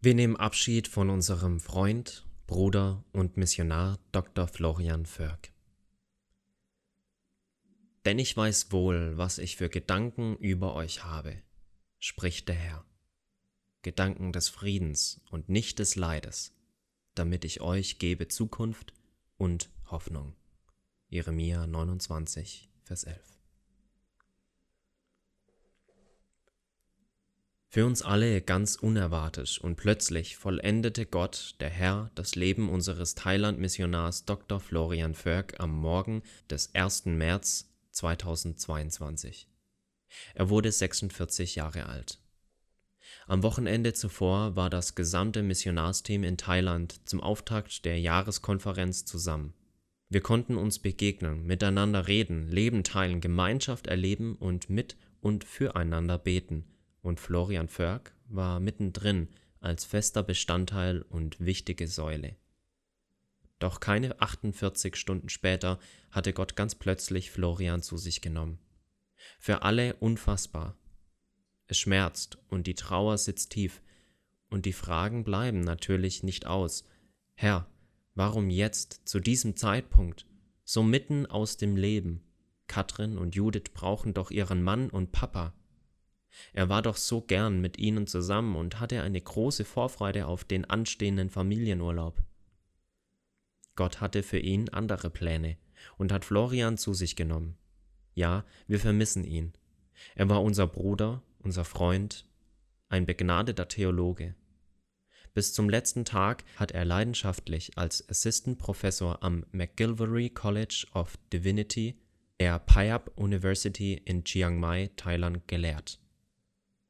Wir nehmen Abschied von unserem Freund, Bruder und Missionar Dr. Florian Förk. Denn ich weiß wohl, was ich für Gedanken über euch habe, spricht der Herr. Gedanken des Friedens und nicht des Leides, damit ich euch gebe Zukunft und Hoffnung. Jeremia 29, Vers 11. Für uns alle ganz unerwartet und plötzlich vollendete Gott, der Herr, das Leben unseres Thailand-Missionars Dr. Florian Förk am Morgen des 1. März 2022. Er wurde 46 Jahre alt. Am Wochenende zuvor war das gesamte Missionarsteam in Thailand zum Auftakt der Jahreskonferenz zusammen. Wir konnten uns begegnen, miteinander reden, Leben teilen, Gemeinschaft erleben und mit und füreinander beten – und Florian Förk war mittendrin als fester Bestandteil und wichtige Säule. Doch keine 48 Stunden später hatte Gott ganz plötzlich Florian zu sich genommen. Für alle unfassbar. Es schmerzt und die Trauer sitzt tief, und die Fragen bleiben natürlich nicht aus. Herr, warum jetzt, zu diesem Zeitpunkt, so mitten aus dem Leben? Katrin und Judith brauchen doch ihren Mann und Papa. Er war doch so gern mit ihnen zusammen und hatte eine große Vorfreude auf den anstehenden Familienurlaub. Gott hatte für ihn andere Pläne und hat Florian zu sich genommen. Ja, wir vermissen ihn. Er war unser Bruder, unser Freund, ein begnadeter Theologe. Bis zum letzten Tag hat er leidenschaftlich als Assistant Professor am McGilvary College of Divinity der Payap University in Chiang Mai, Thailand gelehrt.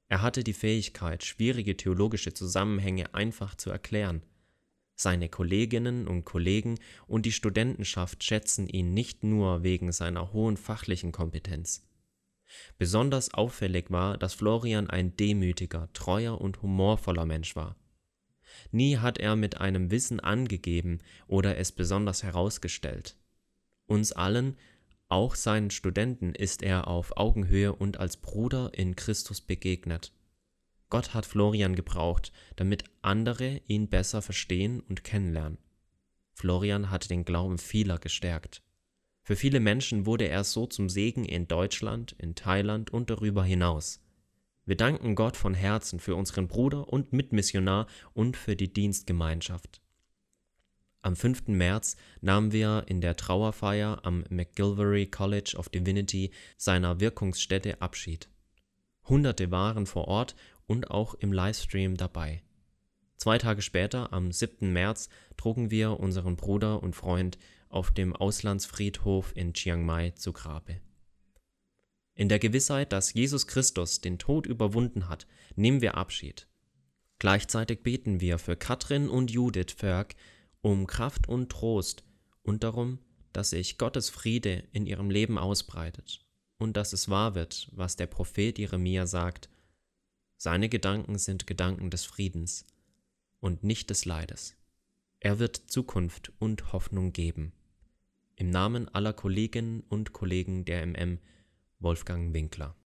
Er hatte die Fähigkeit, schwierige theologische Zusammenhänge einfach zu erklären. Seine Kolleginnen und Kollegen und die Studentenschaft schätzen ihn nicht nur wegen seiner hohen fachlichen Kompetenz. Besonders auffällig war, dass Florian ein demütiger, treuer und humorvoller Mensch war. Nie hat er mit einem Wissen angegeben oder es besonders herausgestellt. Uns allen auch seinen Studenten ist er auf Augenhöhe und als Bruder in Christus begegnet. Gott hat Florian gebraucht, damit andere ihn besser verstehen und kennenlernen. Florian hat den Glauben vieler gestärkt. Für viele Menschen wurde er so zum Segen in Deutschland, in Thailand und darüber hinaus. Wir danken Gott von Herzen für unseren Bruder und Mitmissionar und für die Dienstgemeinschaft. Am 5. März nahmen wir in der Trauerfeier am McGilvary College of Divinity seiner Wirkungsstätte Abschied. Hunderte waren vor Ort und auch im Livestream dabei. Zwei Tage später, am 7. März, trugen wir unseren Bruder und Freund auf dem Auslandsfriedhof in Chiang Mai zu Grabe. In der Gewissheit, dass Jesus Christus den Tod überwunden hat, nehmen wir Abschied. Gleichzeitig beten wir für Katrin und Judith Förk, um Kraft und Trost und darum, dass sich Gottes Friede in ihrem Leben ausbreitet und dass es wahr wird, was der Prophet Jeremia sagt, seine Gedanken sind Gedanken des Friedens und nicht des Leides. Er wird Zukunft und Hoffnung geben. Im Namen aller Kolleginnen und Kollegen der MM Wolfgang Winkler